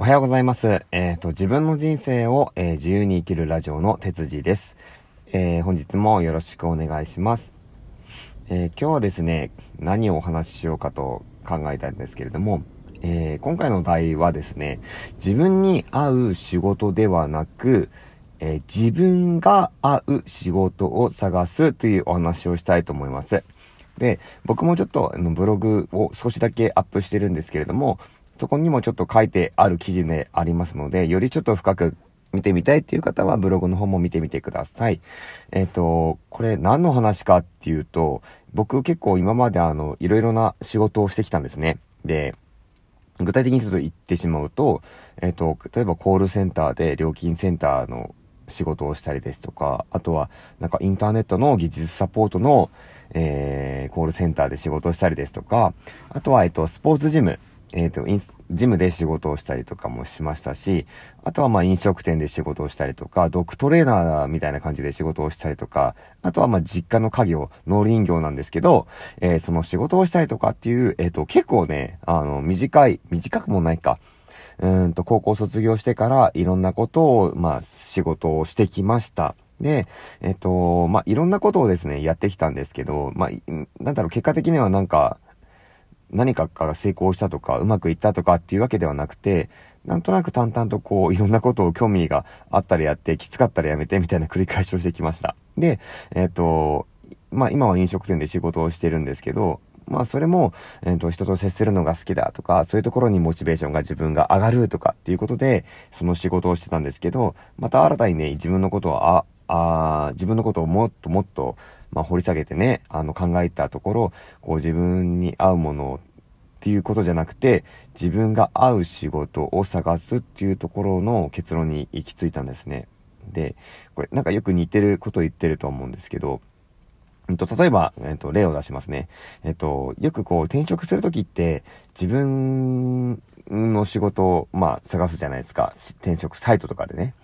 おはようございます。えっ、ー、と、自分の人生を、えー、自由に生きるラジオの哲司です。えー、本日もよろしくお願いします。え今日はですね、何をお話ししようかと考えたんですけれども、え今回の題はですね、自分に合う仕事ではなく、え自分が合う仕事を探すというお話をしたいと思います。で、僕もちょっとあのブログを少しだけアップしてるんですけれども、そこにもちょっと書いてある記事でありますので、よりちょっと深く見てみたいっていう方はブログの方も見てみてください。えっ、ー、と、これ何の話かっていうと、僕結構今まであの、いろいろな仕事をしてきたんですね。で、具体的にちょっと言ってしまうと、えっ、ー、と、例えばコールセンターで料金センターの仕事をしたりですとか、あとはなんかインターネットの技術サポートの、えー、コールセンターで仕事をしたりですとか、あとは、えっ、ー、と、スポーツジム、えっ、ー、と、インス、ジムで仕事をしたりとかもしましたし、あとはまあ飲食店で仕事をしたりとか、ドッグトレーナーみたいな感じで仕事をしたりとか、あとはまあ実家の家業、農林業なんですけど、えー、その仕事をしたりとかっていう、えっ、ー、と、結構ね、あの、短い、短くもないか、うんと、高校卒業してからいろんなことを、まあ、仕事をしてきました。で、えっ、と、まあ、いろんなことをですね、やってきたんですけど、まあ、なんだろう、結果的にはなんか、何かが成功したとか、うまくいったとかっていうわけではなくて、なんとなく淡々とこう、いろんなことを興味があったらやって、きつかったらやめて、みたいな繰り返しをしてきました。で、えっ、と、まあ、今は飲食店で仕事をしてるんですけど、まあそれも、えっ、ー、と、人と接するのが好きだとか、そういうところにモチベーションが自分が上がるとかっていうことで、その仕事をしてたんですけど、また新たにね、自分のことを、あ、あ自分のことをもっともっと、まあ、掘り下げてね、あの、考えたところ、こう自分に合うものっていうことじゃなくて、自分が合う仕事を探すっていうところの結論に行き着いたんですね。で、これなんかよく似てること言ってると思うんですけど、えっと、例えば、えっと、例を出しますね。えっと、よくこう、転職するときって、自分の仕事を、まあ、探すじゃないですか。転職サイトとかでね。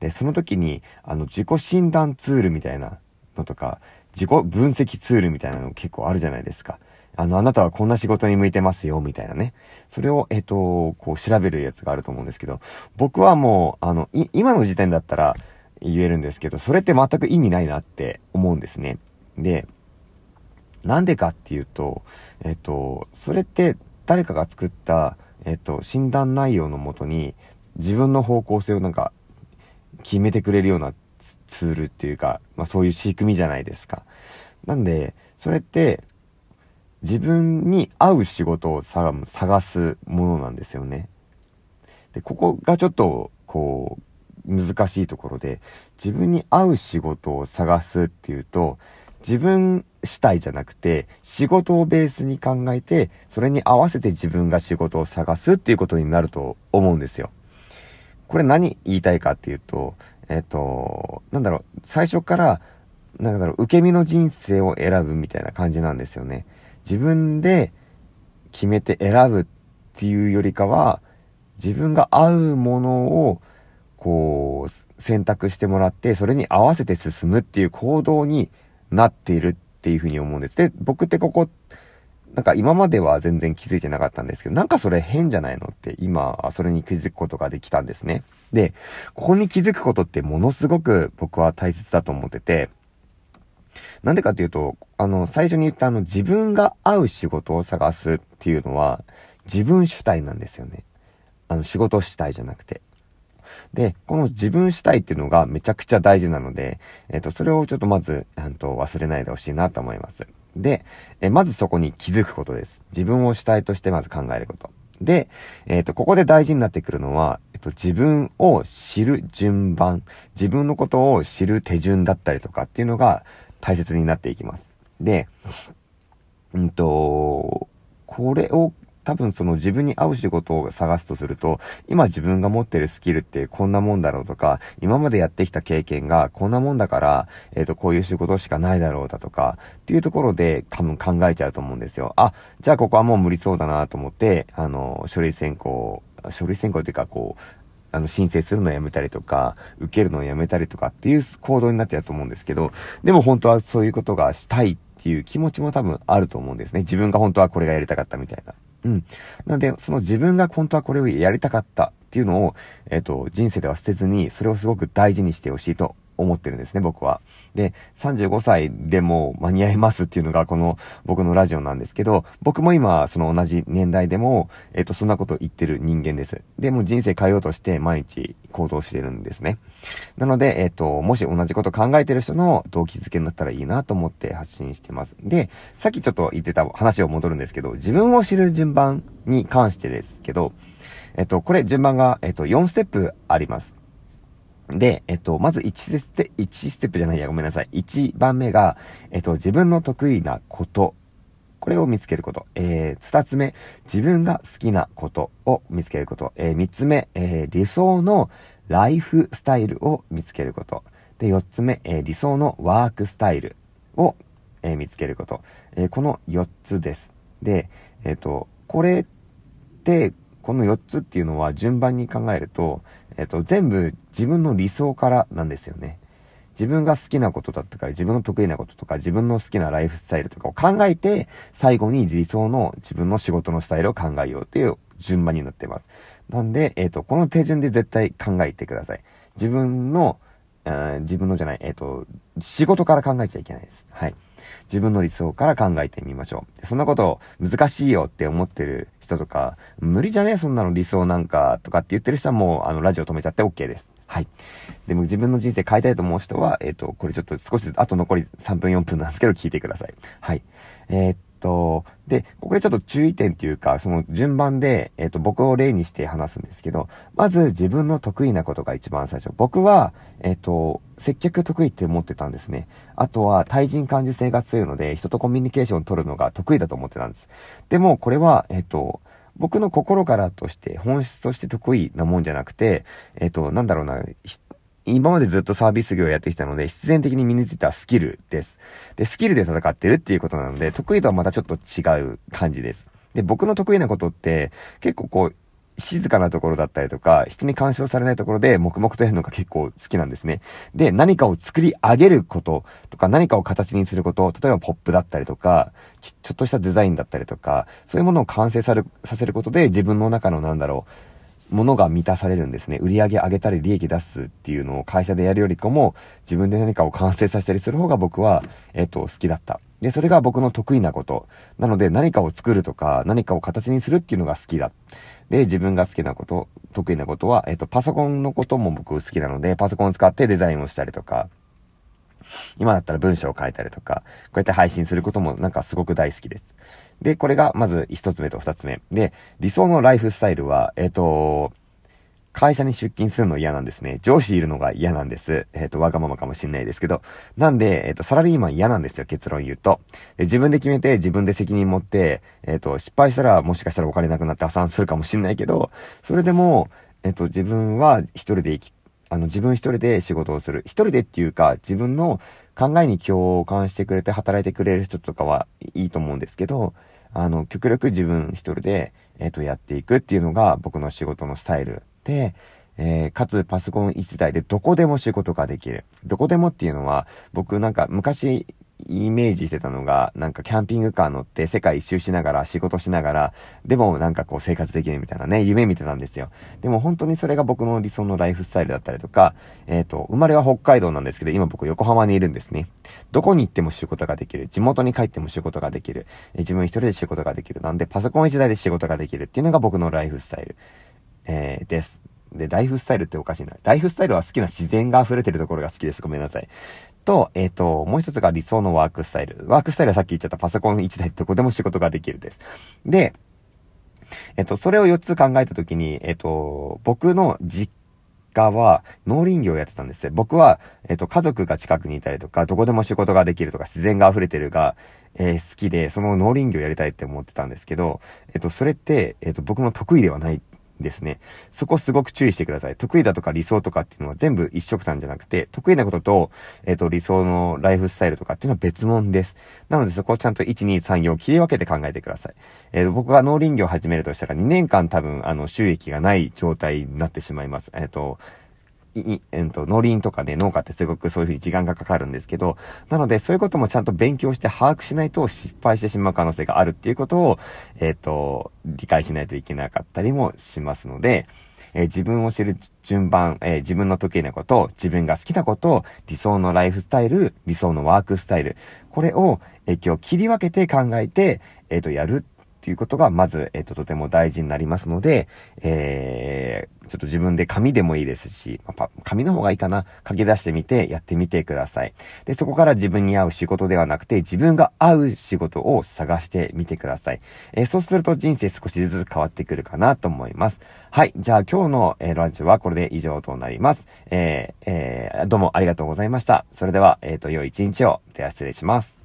で、その時に、あの、自己診断ツールみたいなのとか、自己分析ツールみたいなの結構あるじゃないですか。あの、あなたはこんな仕事に向いてますよ、みたいなね。それを、えっと、こう調べるやつがあると思うんですけど、僕はもう、あの、今の時点だったら言えるんですけど、それって全く意味ないなって思うんですね。で、なんでかっていうと、えっと、それって誰かが作った、えっと、診断内容のもとに自分の方向性をなんか決めてくれるようなツールっていうか、まあそういう仕組みじゃないですか。なんで、それって自分に合う仕事を探すものなんですよね。で、ここがちょっと、こう、難しいところで、自分に合う仕事を探すっていうと、自分主体じゃなくて、仕事をベースに考えて、それに合わせて自分が仕事を探すっていうことになると思うんですよ。これ何言いたいかっていうと、えっ、と、なんだろう、最初から、なんだろう、受け身の人生を選ぶみたいな感じなんですよね。自分で決めて選ぶっていうよりかは、自分が合うものを、こう、選択してもらって、それに合わせて進むっていう行動になっているっていうふうに思うんです。で、僕ってここ、なんか今までは全然気づいてなかったんですけど、なんかそれ変じゃないのって今、それに気づくことができたんですね。で、ここに気づくことってものすごく僕は大切だと思ってて、なんでかっていうと、あの、最初に言ったあの、自分が合う仕事を探すっていうのは、自分主体なんですよね。あの、仕事主体じゃなくて。で、この自分主体っていうのがめちゃくちゃ大事なので、えっ、ー、と、それをちょっとまず、あと忘れないでほしいなと思います。で、えまずそこに気づくことです。自分を主体としてまず考えること。で、えっ、ー、と、ここで大事になってくるのは、えっ、と、自分を知る順番、自分のことを知る手順だったりとかっていうのが大切になっていきます。で、うんと、これを多分その自分に合う仕事を探すとすると、今自分が持ってるスキルってこんなもんだろうとか、今までやってきた経験がこんなもんだから、えっ、ー、と、こういう仕事しかないだろうだとか、っていうところで多分考えちゃうと思うんですよ。あ、じゃあここはもう無理そうだなと思って、あの、書類選考、書類選考っていうかこう、あの、申請するのをやめたりとか、受けるのをやめたりとかっていう行動になっちゃうと思うんですけど、でも本当はそういうことがしたいっていう気持ちも多分あると思うんですね。自分が本当はこれがやりたかったみたいな。うん。なので、その自分が本当はこれをやりたかったっていうのを、えっ、ー、と、人生では捨てずに、それをすごく大事にしてほしいと思ってるんですね、僕は。で、35歳でも間に合いますっていうのがこの僕のラジオなんですけど、僕も今、その同じ年代でも、えっ、と、そんなこと言ってる人間です。で、も人生変えようとして毎日行動してるんですね。なので、えっ、と、もし同じこと考えてる人の動機づけになったらいいなと思って発信してます。で、さっきちょっと言ってた話を戻るんですけど、自分を知る順番に関してですけど、えっと、これ順番が、えっと、4ステップあります。で、えっと、まず1ステ1ステップじゃないや、ごめんなさい。1番目が、えっと、自分の得意なこと。これを見つけること。えー、2つ目、自分が好きなことを見つけること。えー、3つ目、えー、理想のライフスタイルを見つけること。で、4つ目、えー、理想のワークスタイルを、え、見つけること。えー、この4つです。で、えっ、と、これって、この4つっていうのは順番に考えると、えっと、全部自分の理想からなんですよね。自分が好きなことだったから、自分の得意なこととか、自分の好きなライフスタイルとかを考えて、最後に理想の自分の仕事のスタイルを考えようという順番になってます。なんで、えっ、と、この手順で絶対考えてください。自分の、自分のじゃない、えっ、と、仕事から考えちゃいけないです。はい。自分の理想から考えてみましょう。そんなこと難しいよって思ってる人とか、無理じゃね？えそんなの理想なんかとかって言ってる人はもう、あの、ラジオ止めちゃって OK です。はい。でも自分の人生変えたいと思う人は、えっ、ー、と、これちょっと少し、あと残り3分4分なんですけど聞いてください。はい。えー、っと、で、ここでちょっと注意点っていうか、その順番で、えっ、と、僕を例にして話すんですけど、まず自分の得意なことが一番最初。僕は、えっ、と、接客得意って思ってたんですね。あとは、対人感受性が強いので、人とコミュニケーションを取るのが得意だと思ってたんです。でも、これは、えっ、と、僕の心からとして、本質として得意なもんじゃなくて、えっ、と、なんだろうな、今までずっとサービス業をやってきたので、必然的に身についたスキルです。で、スキルで戦ってるっていうことなので、得意とはまたちょっと違う感じです。で、僕の得意なことって、結構こう、静かなところだったりとか、人に干渉されないところで黙々とやるのが結構好きなんですね。で、何かを作り上げることとか、何かを形にすること、例えばポップだったりとか、ちょっとしたデザインだったりとか、そういうものを完成させることで自分の中のなんだろう、ものが満たされるんですね。売り上げ上げたり利益出すっていうのを会社でやるよりかも、自分で何かを完成させたりする方が僕は、えっ、と、好きだった。で、それが僕の得意なこと。なので、何かを作るとか、何かを形にするっていうのが好きだ。で、自分が好きなこと、得意なことは、えっ、と、パソコンのことも僕好きなので、パソコンを使ってデザインをしたりとか、今だったら文章を書いたりとか、こうやって配信することもなんかすごく大好きです。で、これがまず一つ目と二つ目。で、理想のライフスタイルは、えっ、ー、と、会社に出勤するの嫌なんですね。上司いるのが嫌なんです。えっ、ー、と、わがままかもしんないですけど。なんで、えっ、ー、と、サラリーマン嫌なんですよ、結論言うと。で自分で決めて、自分で責任持って、えっ、と、失敗したら、もしかしたらお金なくなって破産するかもしんないけど、それでも、えっ、と、自分は一人で生き、あの、自分一人で仕事をする。一人でっていうか、自分の考えに共感してくれて働いてくれる人とかはいいと思うんですけど、あの、極力自分一人で、えっ、ー、と、やっていくっていうのが僕の仕事のスタイルで、えー、かつパソコン1台でどこでも仕事ができる。どこでもっていうのは、僕なんか昔イメージしてたのが、なんかキャンピングカー乗って世界一周しながら仕事しながら、でもなんかこう生活できるみたいなね、夢見てたんですよ。でも本当にそれが僕の理想のライフスタイルだったりとか、えっ、ー、と、生まれは北海道なんですけど、今僕横浜にいるんですね。どこに行っても仕事ができる。地元に帰っても仕事ができる。え、自分一人で仕事ができる。なんでパソコン一台で仕事ができるっていうのが僕のライフスタイル、えー、です。で、ライフスタイルっておかしいな。ライフスタイルは好きな自然が溢れてるところが好きです。ごめんなさい。と、えっ、ー、と、もう一つが理想のワークスタイル。ワークスタイルはさっき言っちゃったパソコン1台どこでも仕事ができるです。で、えっ、ー、と、それを4つ考えたときに、えっ、ー、と、僕の実家は農林業をやってたんです僕は、えっ、と、家族が近くにいたりとか、どこでも仕事ができるとか、自然が溢れてるが、え好きで、その農林業やりたいって思ってたんですけど、えっ、と、それって、えっ、と、僕の得意ではないですね。そこすごく注意してください。得意だとか理想とかっていうのは全部一色単じゃなくて、得意なことと、えっ、ー、と、理想のライフスタイルとかっていうのは別物です。なのでそこをちゃんと1、2、3、4切り分けて考えてください。えっー、僕が農林業を始めるとしたら2年間多分、あの、収益がない状態になってしまいます。えっ、ー、と、い、えっと、農林とかね、農家ってすごくそういうふうに時間がかかるんですけど、なのでそういうこともちゃんと勉強して把握しないと失敗してしまう可能性があるっていうことを、えっと、理解しないといけなかったりもしますので、えー、自分を知る順番、えー、自分の得意なこと、自分が好きなこと、理想のライフスタイル、理想のワークスタイル、これを、え、今日切り分けて考えて、えっ、と、やるっていうことが、まず、えっ、と、とても大事になりますので、えー、ちょっと自分で紙でもいいですし、まあ、紙の方がいいかな。書き出してみて、やってみてください。で、そこから自分に合う仕事ではなくて、自分が合う仕事を探してみてください。えー、そうすると人生少しずつ変わってくるかなと思います。はい。じゃあ今日の、えー、ランチはこれで以上となります。えー、えー、どうもありがとうございました。それでは、えっ、ー、と、良い一日を。では失礼します。